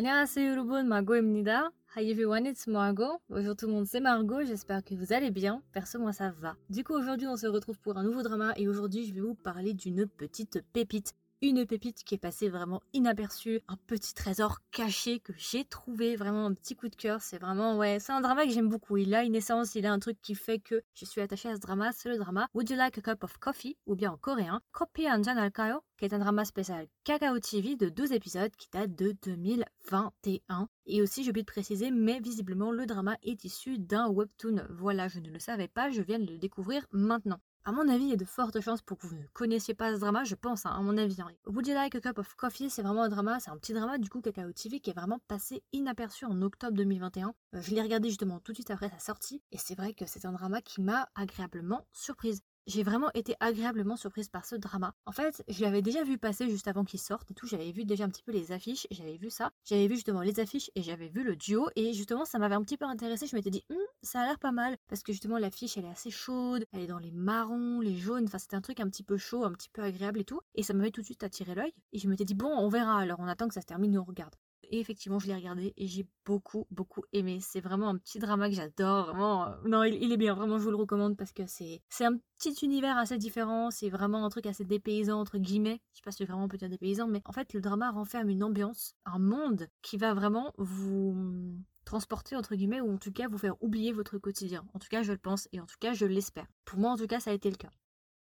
안녕하세요 여러분, Margot입니다. Hi everyone, it's Margot. Bonjour tout le monde, c'est Margot, j'espère que vous allez bien. Perso, moi ça va. Du coup, aujourd'hui, on se retrouve pour un nouveau drama et aujourd'hui, je vais vous parler d'une petite pépite une pépite qui est passée vraiment inaperçue, un petit trésor caché que j'ai trouvé, vraiment un petit coup de cœur. C'est vraiment, ouais, c'est un drama que j'aime beaucoup. Il a une essence, il a un truc qui fait que je suis attachée à ce drama. C'est le drama Would You Like a Cup of Coffee? ou bien en coréen Kopi Anjan Alkayo, qui est un drama spécial Kakao TV de 12 épisodes qui date de 2021. Et aussi, j'ai oublié de préciser, mais visiblement, le drama est issu d'un webtoon. Voilà, je ne le savais pas, je viens de le découvrir maintenant. À mon avis, il y a de fortes chances pour que vous ne connaissiez pas ce drama, je pense, hein, à mon avis. Hein. Would You Like a Cup of Coffee, c'est vraiment un drama, c'est un petit drama du coup Kakao TV qui est vraiment passé inaperçu en octobre 2021. Euh, je l'ai regardé justement tout de suite après sa sortie, et c'est vrai que c'est un drama qui m'a agréablement surprise j'ai vraiment été agréablement surprise par ce drama. En fait, je l'avais déjà vu passer juste avant qu'il sorte et tout. J'avais vu déjà un petit peu les affiches, j'avais vu ça. J'avais vu justement les affiches et j'avais vu le duo. Et justement, ça m'avait un petit peu intéressé. Je m'étais dit, hm, ça a l'air pas mal. Parce que justement, l'affiche, elle est assez chaude. Elle est dans les marrons, les jaunes. Enfin, c'était un truc un petit peu chaud, un petit peu agréable et tout. Et ça m'avait tout de suite attiré l'œil. Et je m'étais dit, bon, on verra alors. On attend que ça se termine et on regarde. Et effectivement, je l'ai regardé et j'ai beaucoup, beaucoup aimé. C'est vraiment un petit drama que j'adore. Euh, non, il, est bien. Vraiment, je vous le recommande parce que c'est, c'est un petit univers assez différent. C'est vraiment un truc assez dépaysant, entre guillemets. Je sais pas si vraiment on peut dire dépaysant, mais en fait, le drama renferme une ambiance, un monde qui va vraiment vous transporter entre guillemets ou en tout cas vous faire oublier votre quotidien. En tout cas, je le pense et en tout cas, je l'espère. Pour moi, en tout cas, ça a été le cas.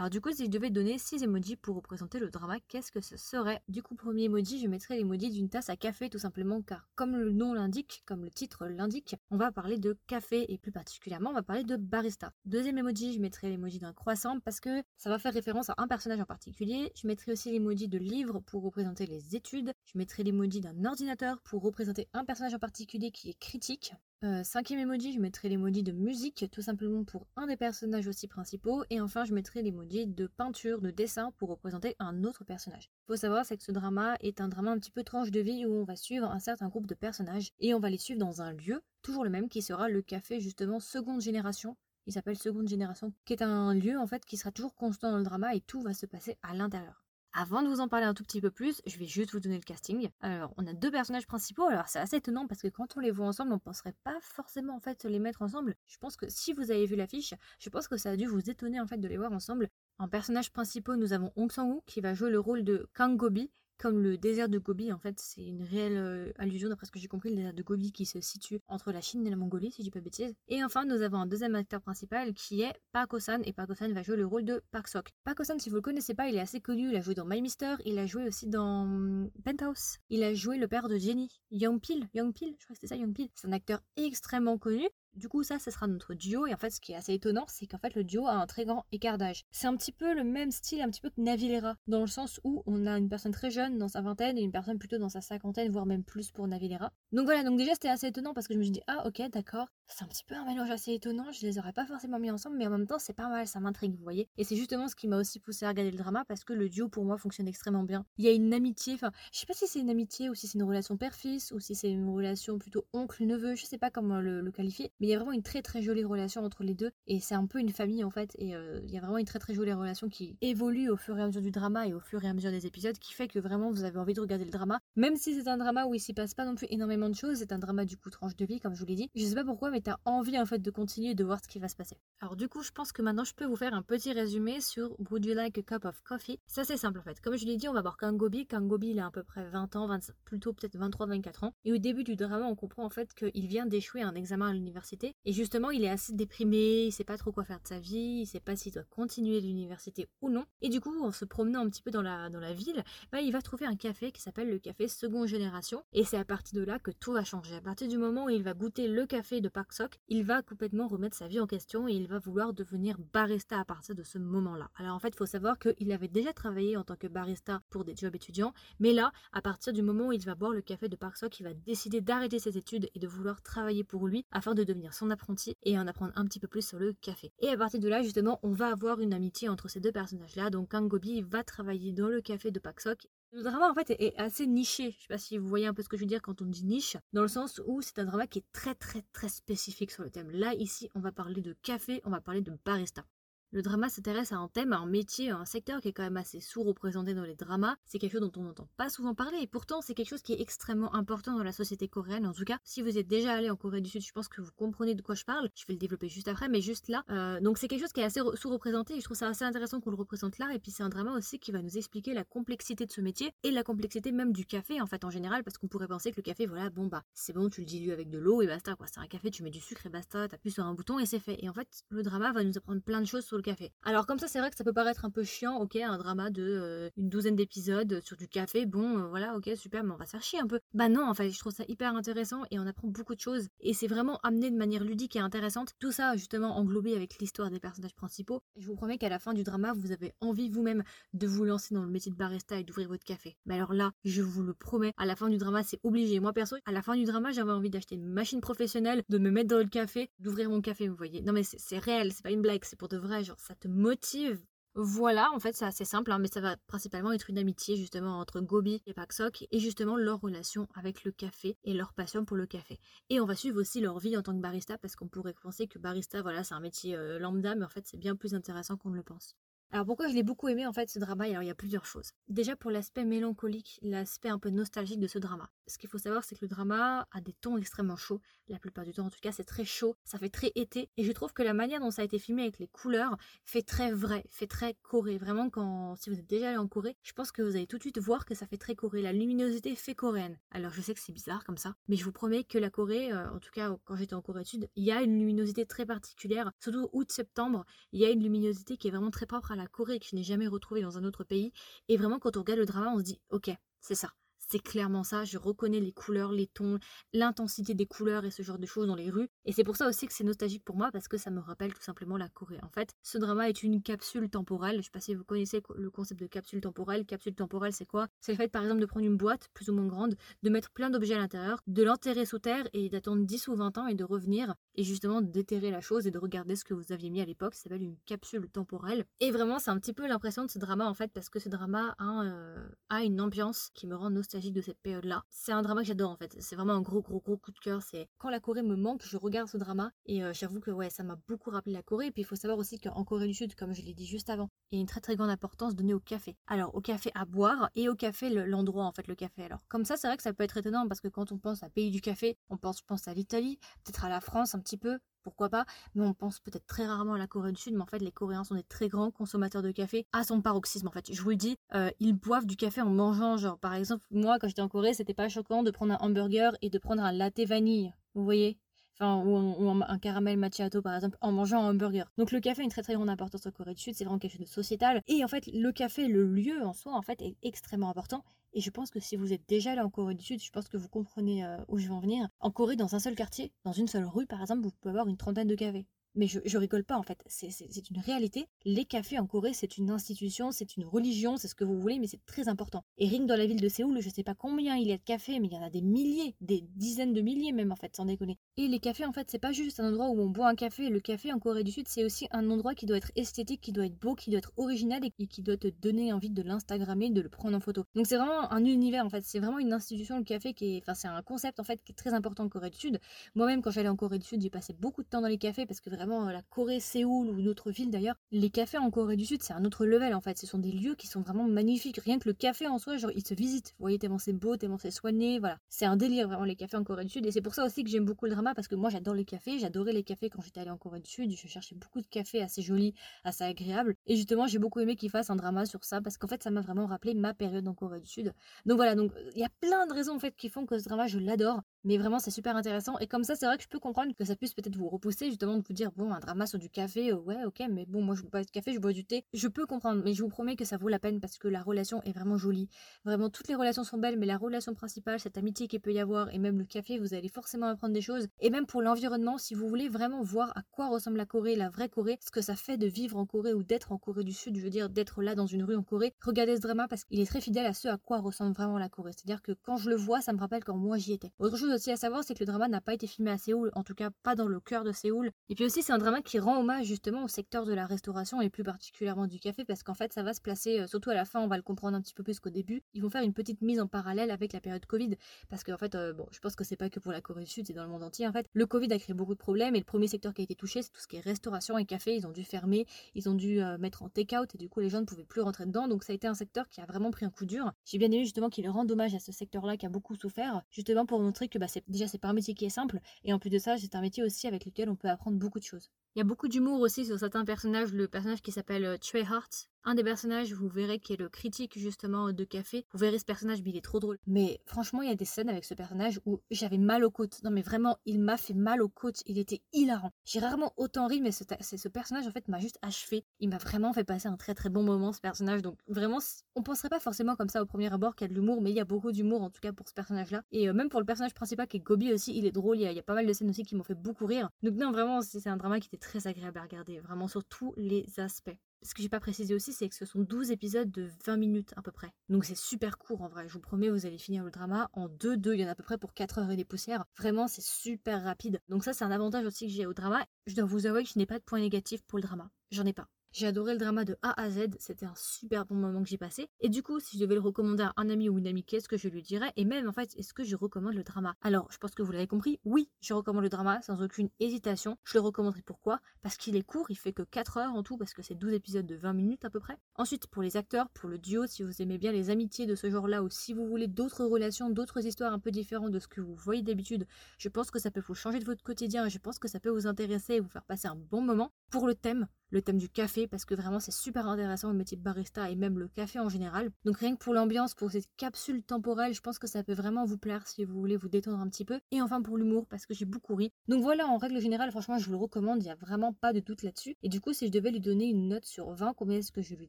Alors du coup, si je devais donner 6 emojis pour représenter le drama, qu'est-ce que ce serait? Du coup, premier emoji, je mettrais l'emoji d'une tasse à café tout simplement car comme le nom l'indique, comme le titre l'indique, on va parler de café et plus particulièrement on va parler de barista. Deuxième emoji, je mettrais l'emoji d'un croissant parce que ça va faire référence à un personnage en particulier. Je mettrais aussi l'emoji de livre pour représenter les études. Je mettrais l'emoji d'un ordinateur pour représenter un personnage en particulier qui est critique. Euh, cinquième emoji, je mettrai l'emoji de musique, tout simplement pour un des personnages aussi principaux. Et enfin, je mettrai l'emoji de peinture, de dessin, pour représenter un autre personnage. Faut savoir, c'est que ce drama est un drama un petit peu tranche de vie où on va suivre un certain groupe de personnages et on va les suivre dans un lieu, toujours le même, qui sera le café justement seconde génération. Il s'appelle Seconde Génération, qui est un lieu en fait qui sera toujours constant dans le drama et tout va se passer à l'intérieur. Avant de vous en parler un tout petit peu plus, je vais juste vous donner le casting. Alors, on a deux personnages principaux. Alors, c'est assez étonnant parce que quand on les voit ensemble, on ne penserait pas forcément en fait les mettre ensemble. Je pense que si vous avez vu l'affiche, je pense que ça a dû vous étonner en fait de les voir ensemble. En personnages principaux, nous avons Hong Sang-woo qui va jouer le rôle de Kang Gobi, comme le désert de Gobi, en fait, c'est une réelle euh, allusion, d'après ce que j'ai compris, le désert de Gobi qui se situe entre la Chine et la Mongolie, si je dis pas de bêtises. Et enfin, nous avons un deuxième acteur principal qui est Park Osan, et Park Osan va jouer le rôle de Park Sok. Park Osan, si vous le connaissez pas, il est assez connu, il a joué dans My Mister, il a joué aussi dans hum, Penthouse, il a joué le père de Jenny, Young Peel, Young Peel, je crois que c'était ça, Young Peel. C'est un acteur extrêmement connu, du coup, ça, ce sera notre duo. Et en fait, ce qui est assez étonnant, c'est qu'en fait, le duo a un très grand écart d'âge. C'est un petit peu le même style, un petit peu que Navilera, dans le sens où on a une personne très jeune dans sa vingtaine et une personne plutôt dans sa cinquantaine, voire même plus pour Navilera. Donc voilà, donc déjà, c'était assez étonnant parce que je me suis dit, ah ok, d'accord, c'est un petit peu un mélange assez étonnant. Je les aurais pas forcément mis ensemble, mais en même temps, c'est pas mal, ça m'intrigue, vous voyez. Et c'est justement ce qui m'a aussi poussé à regarder le drama parce que le duo, pour moi, fonctionne extrêmement bien. Il y a une amitié, enfin, je sais pas si c'est une amitié ou si c'est une relation père-fils ou si c'est une relation plutôt oncle-neveu, je sais pas comment le, le qualifier, mais il y a vraiment une très très jolie relation entre les deux et c'est un peu une famille en fait. Et euh, il y a vraiment une très très jolie relation qui évolue au fur et à mesure du drama et au fur et à mesure des épisodes qui fait que vraiment vous avez envie de regarder le drama. Même si c'est un drama où il s'y passe pas non plus énormément de choses c'est un drama du coup tranche de vie comme je vous l'ai dit. Je sais pas pourquoi mais t'as envie en fait de continuer de voir ce qui va se passer. Alors du coup je pense que maintenant je peux vous faire un petit résumé sur Would You Like a Cup of Coffee? Ça c'est simple en fait. Comme je l'ai dit on va voir Kangobi. Kangobi il a à peu près 20 ans 20, plutôt peut-être 23 24 ans. Et au début du drama on comprend en fait qu'il vient d'échouer un examen à l'université et justement il est assez déprimé, il sait pas trop quoi faire de sa vie, il sait pas s'il doit continuer l'université ou non. Et du coup, en se promenant un petit peu dans la, ville, bah, il va trouver un café qui s'appelle le café seconde génération. Et c'est à partir de là que tout va changer. À partir du moment où il va goûter le café de Park Sok, il va complètement remettre sa vie en question et il va vouloir devenir barista à partir de ce moment-là. Alors en fait, il faut savoir qu'il avait déjà travaillé en tant que barista pour des jobs étudiants, mais là, à partir du moment où il va boire le café de Park Sok, il va décider d'arrêter ses études et de vouloir travailler pour lui afin de devenir son apprenti et un apprendre un petit peu plus sur le café. Et à partir de là, justement, on va avoir une amitié entre ces deux personnages-là. Donc Kangobi va travailler dans le café de Paksok. Le drama en fait est assez niché. Je sais pas si vous voyez un peu ce que je veux dire quand on dit niche, dans le sens où c'est un drama qui est très très très spécifique sur le thème. Là ici, on va parler de café, on va parler de barista. Le drama s'intéresse à un thème, à un métier, à un secteur qui est quand même assez sous-représenté dans les dramas. C'est quelque chose dont on n'entend pas souvent parler et pourtant c'est quelque chose qui est extrêmement important dans la société coréenne. En tout cas, si vous êtes déjà allé en Corée du Sud, je pense que vous comprenez de quoi je parle. Je vais le développer juste après, mais juste là. Euh, donc c'est quelque chose qui est assez sous-représenté et je trouve ça assez intéressant qu'on le représente là. Et puis c'est un drama aussi qui va nous expliquer la complexité de ce métier et la complexité même du café en fait en général parce qu'on pourrait penser que le café, voilà, bon bah c'est bon, tu le dilues avec de l'eau et basta quoi. C'est un café, tu mets du sucre et basta, t'appuies sur un bouton et c'est fait. Et en fait, le drama va nous apprendre plein de choses sur café. Alors comme ça, c'est vrai que ça peut paraître un peu chiant, ok, un drama de euh, une douzaine d'épisodes sur du café, bon, euh, voilà, ok, super, mais on va se faire chier un peu. Bah non, en fait, je trouve ça hyper intéressant et on apprend beaucoup de choses et c'est vraiment amené de manière ludique et intéressante. Tout ça justement englobé avec l'histoire des personnages principaux. je vous promets qu'à la fin du drama, vous avez envie vous-même de vous lancer dans le métier de barista et d'ouvrir votre café. Mais alors là, je vous le promets, à la fin du drama, c'est obligé. Moi perso, à la fin du drama, j'avais envie d'acheter une machine professionnelle, de me mettre dans le café, d'ouvrir mon café, vous voyez. Non mais c'est réel, c'est pas une blague, c'est pour de vrai, ça te motive voilà, en fait, c'est assez simple, hein, mais ça va principalement être une amitié justement entre Gobi et Paksok et justement leur relation avec le café et leur passion pour le café. Et on va suivre aussi leur vie en tant que barista parce qu'on pourrait penser que barista, voilà, c'est un métier euh, lambda, mais en fait, c'est bien plus intéressant qu'on ne le pense. Alors pourquoi je l'ai beaucoup aimé en fait ce drama? Alors il y a plusieurs choses. Déjà pour l'aspect mélancolique, l'aspect un peu nostalgique de ce drama. Ce qu'il faut savoir c'est que le drama a des tons extrêmement chauds. La plupart du temps en tout cas c'est très chaud, ça fait très été. Et je trouve que la manière dont ça a été filmé avec les couleurs fait très vrai, fait très Corée. Vraiment quand si vous êtes déjà allé en Corée, je pense que vous allez tout de suite voir que ça fait très Corée. La luminosité fait coréenne. Alors je sais que c'est bizarre comme ça, mais je vous promets que la Corée, euh, en tout cas quand j'étais en Corée du Sud, il y a une luminosité très particulière. Surtout août-septembre, il y a une luminosité qui est vraiment très propre à la Corée que je n'ai jamais retrouvé dans un autre pays. Et vraiment, quand on regarde le drama, on se dit, ok, c'est ça c'est clairement ça. Je reconnais les couleurs, les tons, l'intensité des couleurs et ce genre de choses dans les rues. Et c'est pour ça aussi que c'est nostalgique pour moi parce que ça me rappelle tout simplement la Corée. En fait, ce drama est une capsule temporelle. Je sais pas si vous connaissez le concept de capsule temporelle. Capsule temporelle, c'est quoi? C'est le fait par exemple de prendre une boîte plus ou moins grande, de mettre plein d'objets à l'intérieur, de l'enterrer sous terre et d'attendre 10 ou 20 ans et de revenir et justement déterrer la chose et de regarder ce que vous aviez mis à l'époque. Ça s'appelle une capsule temporelle. Et vraiment, c'est un petit peu l'impression de ce drama en fait parce que ce drama a, euh, a une ambiance qui me rend nostalgique de cette période-là. C'est un drama que j'adore en fait. C'est vraiment un gros gros gros coup de cœur. C'est quand la Corée me manque, je regarde ce drama et euh, j'avoue que ouais, ça m'a beaucoup rappelé la Corée. Et puis il faut savoir aussi qu'en Corée du Sud, comme je l'ai dit juste avant, il y a une très très grande importance donnée au café. Alors au café à boire et au café l'endroit en fait le café. Alors comme ça, c'est vrai que ça peut être étonnant parce que quand on pense à pays du café, on pense je pense à l'Italie, peut-être à la France un petit peu, pourquoi pas, mais on pense peut-être très rarement à la Corée du Sud, mais en fait les Coréens sont des très grands consommateurs de café à son paroxysme en fait. Je vous le dis, euh, ils boivent du café en mangeant, genre par exemple moi quand j'étais en Corée c'était pas choquant de prendre un hamburger et de prendre un latte vanille, vous voyez? Ou, un, caramel macchiato par exemple en mangeant un hamburger. Donc le café a une très très grande importance en Corée du Sud, c'est vraiment quelque chose de sociétal. Et en fait le café, le lieu en soi en fait est extrêmement important et je pense que si vous êtes déjà allé en Corée du Sud, je pense que vous comprenez euh, où je veux en venir. En Corée, dans un seul quartier, dans une seule rue par exemple, vous pouvez avoir une trentaine de cafés. Mais je, je rigole pas en fait, c'est une réalité. Les cafés en Corée, c'est une institution, c'est une religion, c'est ce que vous voulez, mais c'est très important. Et rien que dans la ville de Séoul, je sais pas combien il y a de cafés, mais il y en a des milliers, des dizaines de milliers même en fait, sans déconner. Et les cafés en fait, c'est pas juste un endroit où on boit un café. Le café en Corée du Sud, c'est aussi un endroit qui doit être esthétique, qui doit être beau, qui doit être original et qui doit te donner envie de l'instagrammer, de le prendre en photo. Donc c'est vraiment un univers en fait, c'est vraiment une institution le café qui est, enfin c'est un concept en fait qui est très important en Corée du Sud. Moi-même quand j'allais en Corée du Sud, j'ai passé beaucoup de temps dans les cafés parce que vraiment la Corée Séoul ou d'autres villes d'ailleurs, les cafés en Corée du Sud, c'est un autre level en fait. Ce sont des lieux qui sont vraiment magnifiques. Rien que le café en soi, genre, il se visite. Vous voyez, tellement c'est beau, tellement c'est soigné, voilà. C'est un délire vraiment les cafés en Corée du Sud. Et c'est pour ça aussi que j'aime beaucoup le drama parce que moi j'adore les cafés. J'adorais les cafés quand j'étais allée en Corée du Sud. Je cherchais beaucoup de cafés assez jolis, assez agréables. Et justement, j'ai beaucoup aimé qu'il fasse un drama sur ça parce qu'en fait, ça m'a vraiment rappelé ma période en Corée du Sud. Donc voilà, donc il y a plein de raisons en fait qui font que ce drama, je l'adore. Mais vraiment, c'est super intéressant. Et comme ça, c'est vrai que je peux comprendre que ça puisse peut-être vous repousser, justement, de vous dire, bon, un drama sur du café, euh, ouais, ok, mais bon, moi, je bois pas de café, je bois du thé. Je peux comprendre, mais je vous promets que ça vaut la peine parce que la relation est vraiment jolie. Vraiment, toutes les relations sont belles, mais la relation principale, cette amitié qu'il peut y avoir, et même le café, vous allez forcément apprendre des choses. Et même pour l'environnement, si vous voulez vraiment voir à quoi ressemble la Corée, la vraie Corée, ce que ça fait de vivre en Corée ou d'être en Corée du Sud, je veux dire, d'être là dans une rue en Corée, regardez ce drama parce qu'il est très fidèle à ce à quoi ressemble vraiment la Corée. C'est-à-dire que quand je le vois, ça me rappelle quand moi j'y étais. Autre chose aussi à savoir, c'est que le drama n'a pas été filmé à Séoul, en tout cas pas dans le cœur de Séoul. Et puis aussi, C'est un drama qui rend hommage justement au secteur de la restauration et plus particulièrement du café parce qu'en fait, ça va se placer, euh, surtout à la fin, on va le comprendre un petit peu plus qu'au début. Ils vont faire une petite mise en parallèle avec la période Covid parce qu'en fait, euh, bon, je pense que c'est pas que pour la Corée du Sud, c'est dans le monde entier en fait. Le Covid a créé beaucoup de problèmes et le premier secteur qui a été touché, c'est tout ce qui est restauration et café. Ils ont dû fermer, ils ont dû euh, mettre en take-out et du coup, les gens ne pouvaient plus rentrer dedans. Donc, ça a été un secteur qui a vraiment pris un coup dur. J'ai bien aimé justement qu'il rende hommage à ce secteur-là qui a beaucoup souffert, justement pour montrer que bah, déjà c'est pas un métier qui est simple et en plus de ça, c'est un métier aussi avec lequel on peut apprendre beaucoup de Il y a beaucoup d'humour aussi sur certains personnages. Le personnage qui s'appelle euh, Trey Hart, un des personnages, vous verrez, qui est le critique justement de café. Vous verrez ce personnage, mais il est trop drôle. Mais franchement, il y a des scènes avec ce personnage où j'avais mal aux côtes. Non, mais vraiment, il m'a fait mal aux côtes. Il était hilarant. J'ai rarement autant ri, mais ce, personnage, en fait, m'a juste achevé. Il m'a vraiment fait passer un très très bon moment, ce personnage. Donc vraiment, on penserait pas forcément comme ça au premier abord qu'il y a de l'humour, mais il y a beaucoup d'humour, en tout cas pour ce personnage-là. Et euh, même pour le personnage principal qui est Gobi aussi, il est drôle. Il y, a, il y a pas mal de scènes aussi qui m'ont fait beaucoup rire. Donc non, vraiment, c'est un drama qui était très agréable à regarder. Vraiment sur tous les aspects ce que j'ai pas précisé aussi, c'est que ce sont 12 épisodes de 20 minutes à peu près. Donc c'est super court en vrai. Je vous promets, vous allez finir le drama en 2-2. Il y en a à peu près pour 4 heures et des poussières. Vraiment, c'est super rapide. Donc ça, c'est un avantage aussi que j'ai au drama. Je dois vous avouer que je n'ai pas de point négatif pour le drama. J'en ai pas. J'ai adoré le drama de A à Z, c'était un super bon moment que j'ai passé. Et du coup, si je devais le recommander à un ami ou une amie, qu'est-ce que je lui dirais? Et même en fait, est-ce que je recommande le drama? Alors, je pense que vous l'avez compris, oui, je recommande le drama sans aucune hésitation. Je le recommanderai pourquoi? Parce qu'il est court, il fait que 4 heures en tout, parce que c'est 12 épisodes de 20 minutes à peu près. Ensuite, pour les acteurs, pour le duo, si vous aimez bien les amitiés de ce genre-là, ou si vous voulez d'autres relations, d'autres histoires un peu différentes de ce que vous voyez d'habitude, je pense que ça peut vous changer de votre quotidien et je pense que ça peut vous intéresser et vous faire passer un bon moment. Pour le thème, le thème du café parce que vraiment c'est super intéressant le métier de barista et même le café en général. Donc rien que pour l'ambiance, pour cette capsule temporelle, je pense que ça peut vraiment vous plaire si vous voulez vous détendre un petit peu. Et enfin pour l'humour parce que j'ai beaucoup ri. Donc voilà, en règle générale, franchement je vous le recommande, il n'y a vraiment pas de doute là-dessus. Et du coup si je devais lui donner une note sur 20, combien est-ce que je lui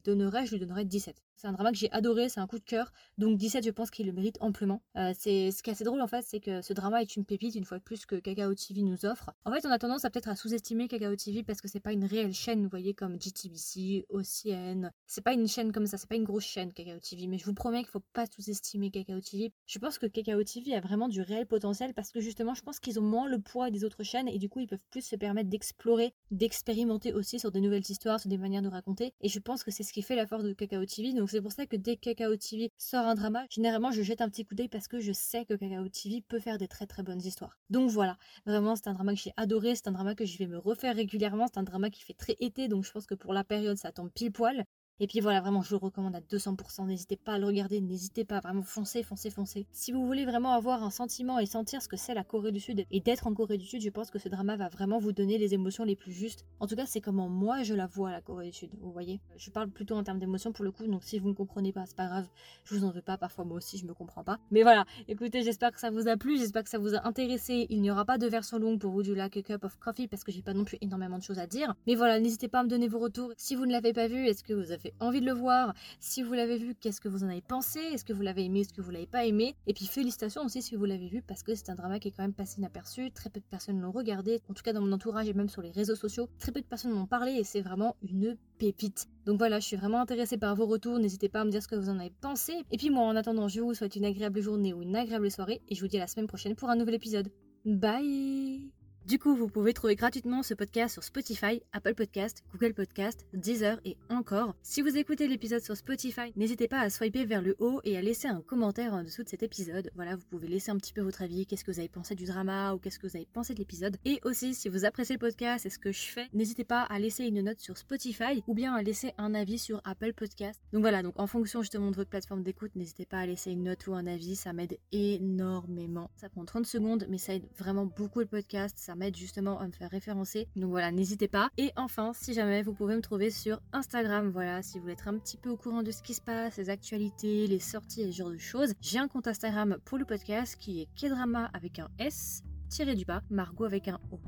donnerais? Je lui donnerais 17. C'est un drama que j'ai adoré, c'est un coup de cœur. Donc 17 je pense qu'il le mérite amplement. Euh, c'est ce qui est assez drôle en fait, c'est que ce drama est une pépite une fois de plus que Kakao TV nous offre. En fait on a tendance à peut-être à sous-estimer Kakao TV parce que c'est pas une réelle chaîne, vous voyez, comme GTV BBC, OCN. C'est pas une chaîne comme ça, c'est pas une grosse chaîne Kakao TV, mais je vous promets qu'il faut pas sous-estimer Kakao TV. Je pense que Kakao TV a vraiment du réel potentiel parce que justement, je pense qu'ils ont moins le poids des autres chaînes et du coup, ils peuvent plus se permettre d'explorer, d'expérimenter aussi sur de nouvelles histoires, sur des manières de raconter. Et je pense que c'est ce qui fait la force de Kakao TV. Donc c'est pour ça que dès que Kakao TV sort un drama, généralement, je jette un petit coup d'œil parce que je sais que Kakao TV peut faire des très très bonnes histoires. Donc voilà, vraiment, c'est un drama que j'ai adoré, c'est un drama que je vais me refaire régulièrement, c'est un drama qui fait très été, donc je pense que pour la période, ça tombe pile poil. Et puis voilà, vraiment, je le recommande à 200%. N'hésitez pas à le regarder, n'hésitez pas, vraiment foncez, foncez, foncez. Si vous voulez vraiment avoir un sentiment et sentir ce que c'est la Corée du Sud et d'être en Corée du Sud, je pense que ce drama va vraiment vous donner les émotions les plus justes. En tout cas, c'est comment moi je la vois, la Corée du Sud, vous voyez. Je parle plutôt en termes d'émotions pour le coup, donc si vous ne comprenez pas, c'est pas grave, je vous en veux pas, parfois moi aussi je me comprends pas. Mais voilà, écoutez, j'espère que ça vous a plu, j'espère que ça vous a intéressé. Il n'y aura pas de version longue pour vous du Like Cup of Coffee parce que j'ai pas non plus énormément de choses à dire. Mais voilà, n'hésitez pas à me donner vos retours. Si vous ne l'avez pas vu, est-ce que vous avez envie de le voir si vous l'avez vu, qu'est-ce que vous en avez pensé? Est-ce que vous l'avez aimé Est-ce que vous l'avez pas aimé? Et puis félicitations aussi si vous l'avez vu parce que c'est un drama qui est quand même passé inaperçu. Très peu de personnes l'ont regardé. En tout cas dans mon entourage et même sur les réseaux sociaux, très peu de personnes m'ont parlé et c'est vraiment une pépite. Donc voilà, je suis vraiment intéressée par vos retours. N'hésitez pas à me dire ce que vous en avez pensé. Et puis moi, en attendant, je vous souhaite une agréable journée ou une agréable soirée et je vous dis à la semaine prochaine pour un nouvel épisode. Bye du coup, vous pouvez trouver gratuitement ce podcast sur Spotify, Apple Podcast, Google Podcast, Deezer et encore. Si vous écoutez l'épisode sur Spotify, n'hésitez pas à swiper vers le haut et à laisser un commentaire en dessous de cet épisode. Voilà, vous pouvez laisser un petit peu votre avis, qu'est-ce que vous avez pensé du drama ou qu'est-ce que vous avez pensé de l'épisode. Et aussi, si vous appréciez le podcast et ce que je fais, n'hésitez pas à laisser une note sur Spotify ou bien à laisser un avis sur Apple Podcast. Donc voilà, donc en fonction justement de votre plateforme d'écoute, n'hésitez pas à laisser une note ou un avis, ça m'aide énormément. Ça prend 30 secondes, mais ça aide vraiment beaucoup le podcast m'aide justement à me faire référencer. Donc voilà, n'hésitez pas. Et enfin, si jamais vous pouvez me trouver sur Instagram, voilà, si vous voulez être un petit peu au courant de ce qui se passe, les actualités, les sorties et ce genre de choses, j'ai un compte Instagram pour le podcast qui est Kedrama avec un S tiré du bas, Margot avec un O.